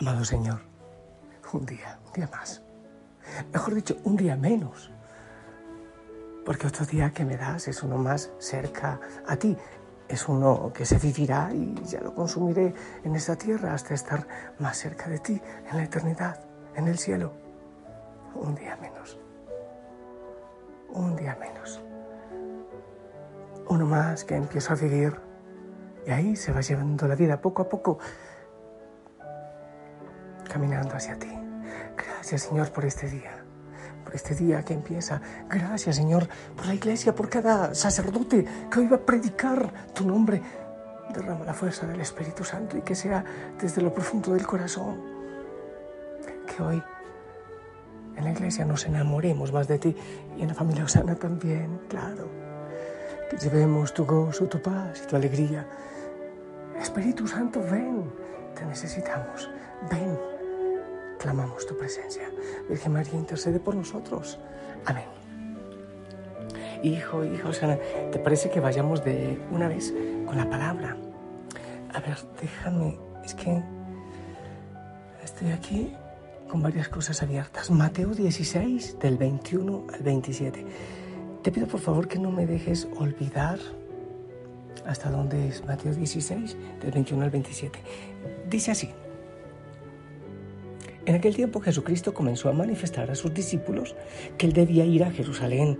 Amado Señor, un día, un día más. Mejor dicho, un día menos. Porque otro día que me das es uno más cerca a ti. Es uno que se vivirá y ya lo consumiré en esta tierra hasta estar más cerca de ti, en la eternidad, en el cielo. Un día menos. Un día menos. Uno más que empiezo a vivir y ahí se va llevando la vida poco a poco, caminando hacia ti. Gracias Señor por este día por este día que empieza. Gracias, Señor, por la iglesia, por cada sacerdote que hoy va a predicar tu nombre. Derrama la fuerza del Espíritu Santo y que sea desde lo profundo del corazón. Que hoy en la iglesia nos enamoremos más de ti y en la familia Osana también, claro. Que llevemos tu gozo, tu paz y tu alegría. Espíritu Santo, ven, te necesitamos. Ven clamamos tu presencia. Virgen María, intercede por nosotros. Amén. Hijo, hijo, Sana, ¿te parece que vayamos de una vez con la palabra? A ver, déjame, es que estoy aquí con varias cosas abiertas. Mateo 16, del 21 al 27. Te pido por favor que no me dejes olvidar hasta dónde es Mateo 16, del 21 al 27. Dice así. En aquel tiempo Jesucristo comenzó a manifestar a sus discípulos que él debía ir a Jerusalén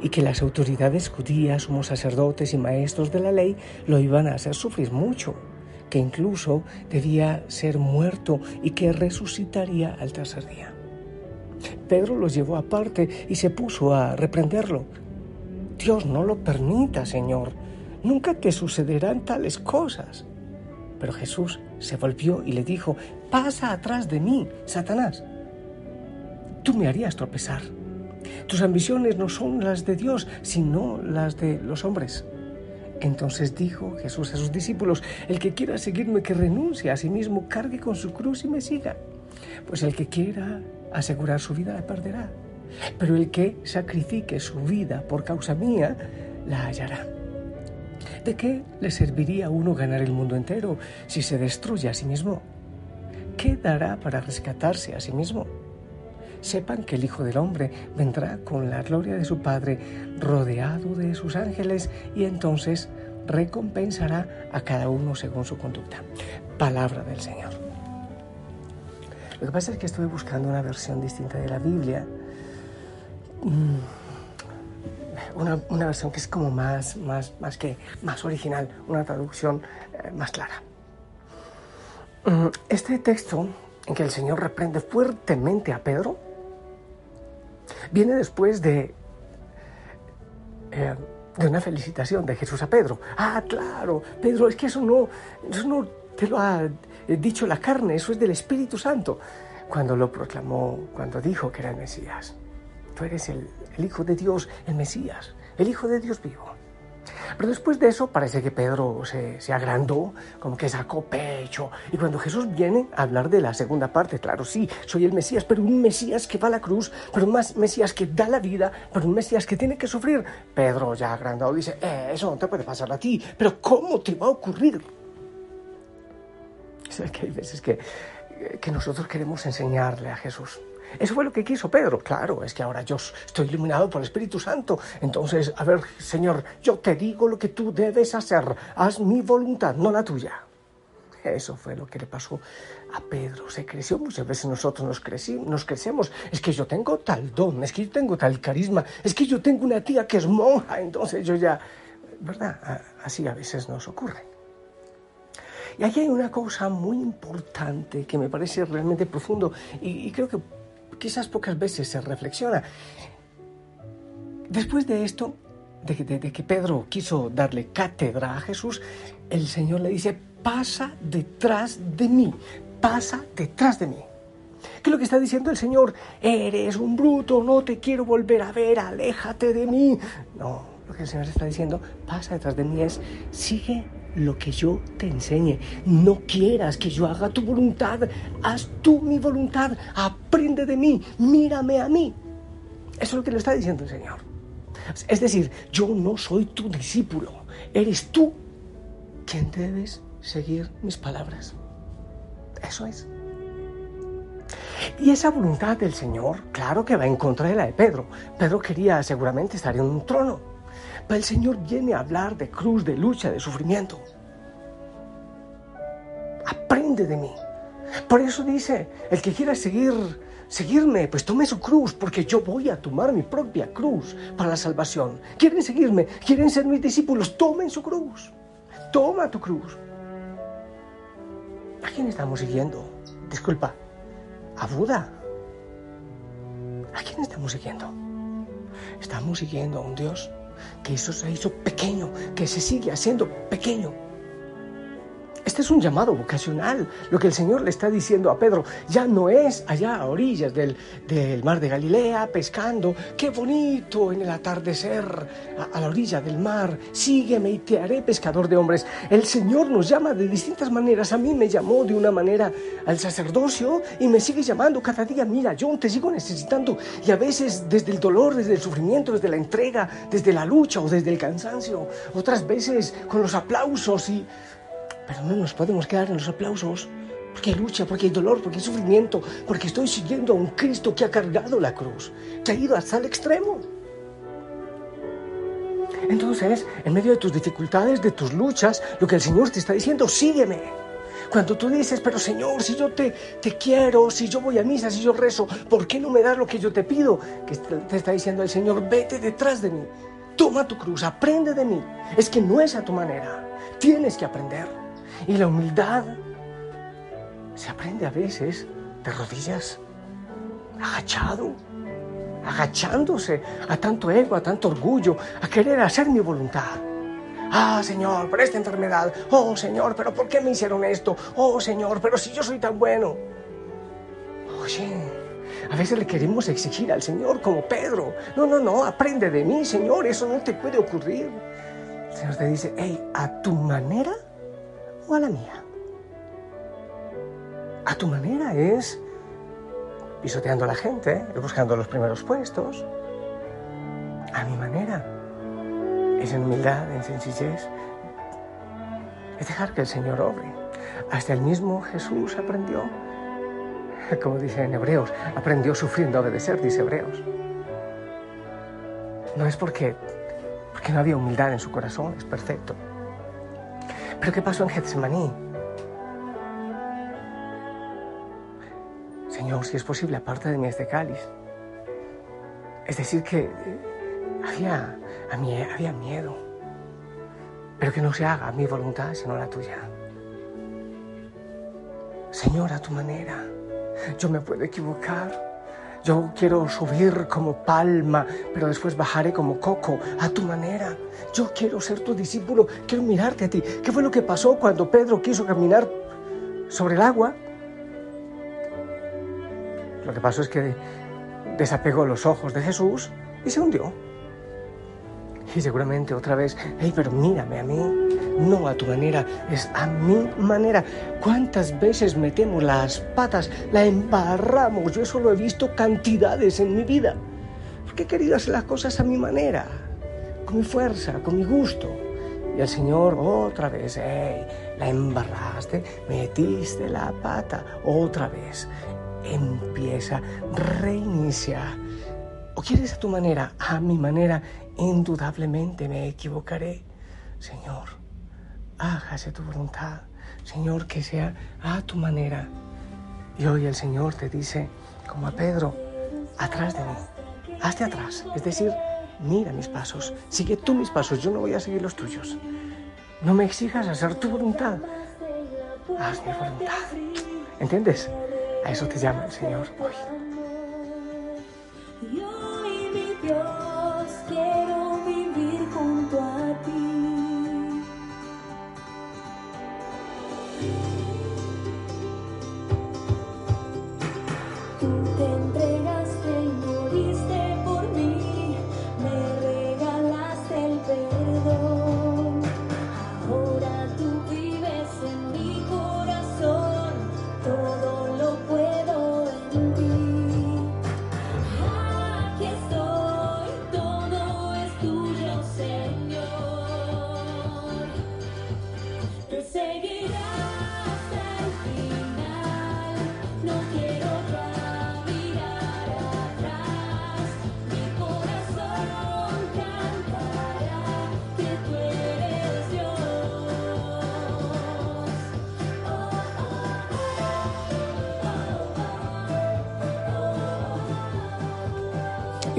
y que las autoridades judías, sumos sacerdotes y maestros de la ley lo iban a hacer sufrir mucho, que incluso debía ser muerto y que resucitaría al tercer día. Pedro los llevó aparte y se puso a reprenderlo. Dios no lo permita, Señor. Nunca te sucederán tales cosas. Pero Jesús se volvió y le dijo, pasa atrás de mí, Satanás. Tú me harías tropezar. Tus ambiciones no son las de Dios, sino las de los hombres. Entonces dijo Jesús a sus discípulos, el que quiera seguirme, que renuncie a sí mismo, cargue con su cruz y me siga. Pues el que quiera asegurar su vida la perderá. Pero el que sacrifique su vida por causa mía, la hallará. ¿De qué le serviría a uno ganar el mundo entero si se destruye a sí mismo? ¿Qué dará para rescatarse a sí mismo? Sepan que el Hijo del Hombre vendrá con la gloria de su Padre, rodeado de sus ángeles, y entonces recompensará a cada uno según su conducta. Palabra del Señor. Lo que pasa es que estuve buscando una versión distinta de la Biblia. Mm, una, una, versión que es como más, más, más que más original, una traducción eh, más clara. Mm, este texto en que el Señor reprende fuertemente a Pedro viene después de, eh, de una felicitación de Jesús a Pedro. Ah, claro, Pedro, es que eso no, eso no te lo ha dicho la carne, eso es del Espíritu Santo. Cuando lo proclamó, cuando dijo que era el Mesías. Eres el, Hijo de Dios, el Mesías, el Hijo de Dios vivo. Pero después de eso parece que Pedro se, se, agrandó, como que sacó pecho. Y cuando Jesús viene a hablar de la segunda parte, claro, sí, soy el Mesías, pero un Mesías que va a la cruz, pero un Mesías que da la vida, pero un Mesías que tiene que sufrir. Pedro ya agrandado dice, eh, eso no te puede pasar a ti, pero ¿cómo te va a ocurrir? Es que hay veces que nosotros queremos enseñarle a Jesús. Eso fue lo que quiso Pedro. Claro, es que ahora yo estoy iluminado por el Espíritu Santo. Entonces, a ver, Señor, yo te digo lo que tú debes hacer. Haz mi voluntad, no la tuya. Eso fue lo que le pasó a Pedro. Se creció. Muchas veces nosotros nos, crecí, nos crecemos. Es que yo tengo tal don, es que yo tengo tal carisma, es que yo tengo una tía que es monja. Entonces yo ya... ¿Verdad? Así a veces nos ocurre. Y aquí hay una cosa muy importante que me parece realmente profundo y creo que quizás pocas veces se reflexiona. Después de esto, de, que Pedro quiso darle cátedra a Jesús, el Señor le dice, pasa detrás de mí, pasa detrás de mí. ¿Qué es lo que está diciendo el Señor? Eres un bruto, no te quiero volver a ver, aléjate de mí. No, lo que el Señor está diciendo, pasa detrás de mí es, sigue lo que yo te enseñe. No quieras que yo haga tu voluntad, haz tú mi voluntad, aprende de mí, mírame a mí. Eso es lo que le está diciendo el Señor. Es decir, yo no soy tu discípulo, eres tú quien debes seguir mis palabras. Eso es. Y esa voluntad del Señor, claro que va en contra de la de Pedro. Pedro quería seguramente estar en un trono. Pero el Señor viene a hablar de cruz, de lucha, de sufrimiento. Aprende de mí. Por eso dice, el que quiera seguir, seguirme, pues tome su cruz, porque yo voy a tomar mi propia cruz para la salvación. ¿Quieren seguirme? ¿Quieren ser mis discípulos? Tomen su cruz. Toma tu cruz. ¿A quién estamos siguiendo? Disculpa, a Buda. ¿A quién estamos siguiendo? Estamos siguiendo a un Dios que eso se hizo pequeño, que se sigue haciendo pequeño este es un llamado vocacional. Lo que el Señor le está diciendo a Pedro ya no es allá a orillas del, mar de Galilea pescando. Qué bonito en el atardecer a, a, la orilla del mar. Sígueme y te haré pescador de hombres. El Señor nos llama de distintas maneras. A mí me llamó de una manera al sacerdocio y me sigue llamando cada día. Mira, yo te sigo necesitando. Y a veces desde el dolor, desde el sufrimiento, desde la entrega, desde la lucha o desde el cansancio. Otras veces con los aplausos y pero no nos podemos quedar en los aplausos, porque hay lucha, porque hay dolor, porque hay sufrimiento, porque estoy siguiendo a un Cristo que ha cargado la cruz, que ha ido hasta el extremo. Entonces, en medio de tus dificultades, de tus luchas, lo que el Señor te está diciendo, sígueme. Cuando tú dices, pero Señor, si yo te, te quiero, si yo voy a misa, si yo rezo, ¿por qué no me das lo que yo te pido? Que te está diciendo el Señor, vete detrás de mí, toma tu cruz, aprende de mí. Es que no es a tu manera, tienes que aprender. Y la humildad se aprende a veces de rodillas, agachado, agachándose a tanto ego, a tanto orgullo, a querer hacer mi voluntad. Ah, Señor, por esta enfermedad. Oh, Señor, pero ¿por qué me hicieron esto? Oh, Señor, pero si yo soy tan bueno. Oye, a veces le queremos exigir al Señor como Pedro. No, no, no, aprende de mí, Señor, eso no te puede ocurrir. El Señor te dice, hey, a tu manera a la mía? A tu manera es pisoteando a la gente, buscando los primeros puestos. A mi manera es en humildad, en sencillez. Es dejar que el Señor obre. Hasta el mismo Jesús aprendió, como dice en Hebreos, aprendió sufriendo a obedecer, dice Hebreos. No es porque, porque no había humildad en su corazón, es perfecto. ¿Pero qué pasó en Getsemaní? Señor, si es posible, aparte de mí este cáliz. Es decir, que eh, había, había miedo, pero que no se haga mi voluntad, sino la tuya. Señor, a tu manera. Yo me puedo equivocar. Yo quiero subir como palma, pero después bajaré como coco, a tu manera. Yo quiero ser tu discípulo, quiero mirarte a ti. ¿Qué fue lo que pasó cuando Pedro quiso caminar sobre el agua? Lo que pasó es que desapegó los ojos de Jesús y se hundió. Y seguramente otra vez, hey, pero mírame a mí, no a tu manera, es a mi manera. ¿Cuántas veces metemos las patas, la embarramos? Yo eso lo he visto cantidades en mi vida. Porque he querido hacer las cosas a mi manera, con mi fuerza, con mi gusto. Y el Señor otra vez, hey, la embarraste, metiste la pata, otra vez. Empieza, reinicia. ¿O quieres a tu manera? A mi manera, indudablemente me equivocaré. Señor, hágase tu voluntad. Señor, que sea a tu manera. Y hoy el Señor te dice, como a Pedro, atrás de mí, hazte atrás. Es decir, mira mis pasos, sigue tú mis pasos, yo no voy a seguir los tuyos. No me exijas hacer tu voluntad, haz mi voluntad. ¿Entiendes? A eso te llama el Señor hoy. 有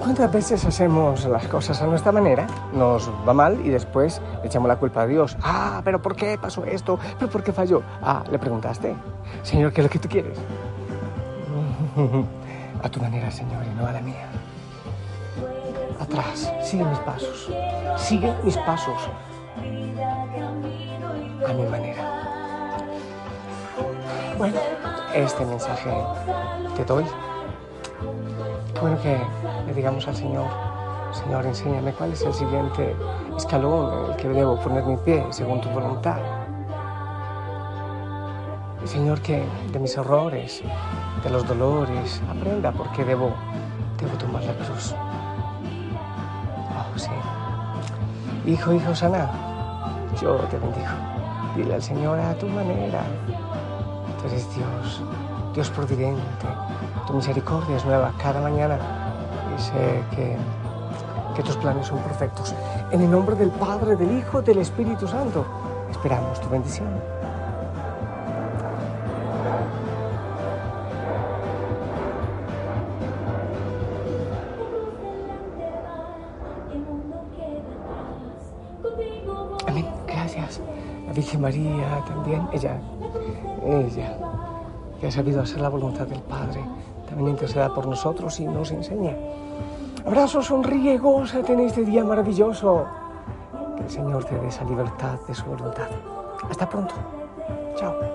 ¿Y cuántas veces hacemos las cosas a nuestra manera? Nos va mal y después le echamos la culpa a Dios. Ah, pero ¿por qué pasó esto? ¿Pero por qué falló? Ah, le preguntaste. Señor, ¿qué es lo que tú quieres? a tu manera, Señor, y no a la mía. Atrás, sigue mis pasos. Sigue mis pasos. A mi manera. Bueno, este mensaje te doy. Bueno que le digamos al Señor, Señor, enséñame cuál es el siguiente escalón en el que debo poner mi pie según tu voluntad. Señor, que de mis errores, de los dolores, aprenda por qué debo, debo tomar la cruz. Oh, sí. Hijo, hijo sana, yo te bendigo. Dile al Señor a tu manera. Tú eres Dios, Dios providente. Tu misericordia es nueva cada mañana y sé que, que tus planes son perfectos. En el nombre del Padre, del Hijo, del Espíritu Santo, esperamos tu bendición. Amén. Gracias. La Virgen María también, ella ella, que ha sabido hacer la voluntad del Padre, también interceda por nosotros y nos enseña. Abrazo, sonríe, gózate en este día maravilloso. Que el Señor te dé esa libertad de su voluntad. Hasta pronto. Chao.